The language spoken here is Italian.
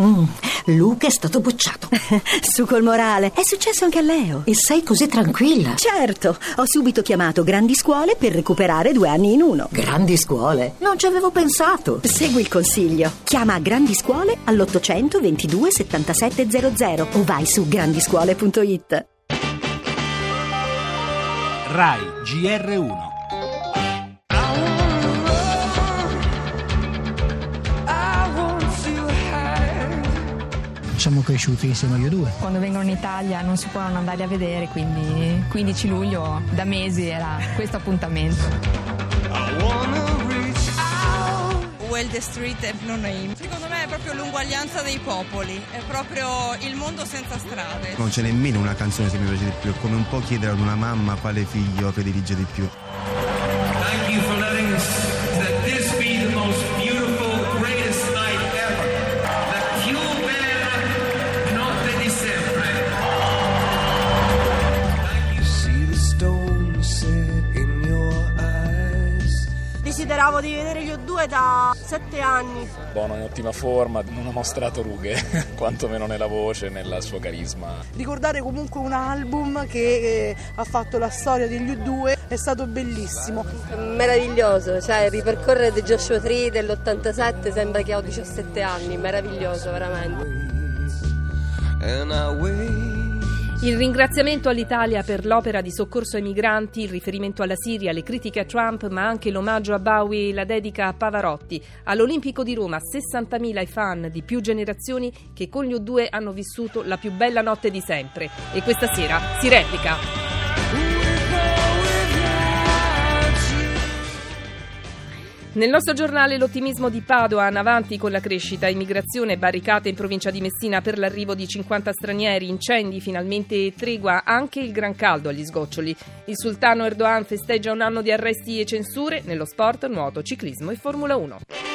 Mm, Luca è stato bocciato. Su col morale. È successo anche a Leo. E sei così tranquilla? Certo, ho subito chiamato Grandi Scuole per recuperare due anni in uno. Grandi scuole? Non ci avevo pensato. Segui il consiglio. Chiama Grandi Scuole all'800 22 7700 o vai su grandiscuole.it. RAI GR1 siamo cresciuti insieme io due. Quando vengono in Italia non si può non andarli a vedere, quindi 15 luglio da mesi era questo appuntamento. Well the Street have no name. Secondo me è proprio l'uguaglianza dei popoli, è proprio il mondo senza strade. Non c'è nemmeno una canzone che mi piace di più, è come un po' chiedere ad una mamma quale figlio predilige di più. Desideravo di vedere gli O2 da sette anni. Bono in ottima forma, non ha mostrato rughe, quantomeno nella voce, nel suo carisma. Ricordare comunque un album che eh, ha fatto la storia degli U2 è stato bellissimo. Meraviglioso, cioè ripercorrere The Joshua Tree dell'87 sembra che ho 17 anni, meraviglioso veramente. And I wait. Il ringraziamento all'Italia per l'opera di soccorso ai migranti, il riferimento alla Siria, le critiche a Trump, ma anche l'omaggio a Bowie e la dedica a Pavarotti. All'Olimpico di Roma 60.000 i fan di più generazioni che con gli U2 hanno vissuto la più bella notte di sempre. E questa sera si replica. Nel nostro giornale l'ottimismo di Padoan avanti con la crescita, immigrazione, barricate in provincia di Messina per l'arrivo di 50 stranieri, incendi, finalmente tregua, anche il gran caldo agli sgoccioli. Il sultano Erdogan festeggia un anno di arresti e censure nello sport, nuoto, ciclismo e Formula 1.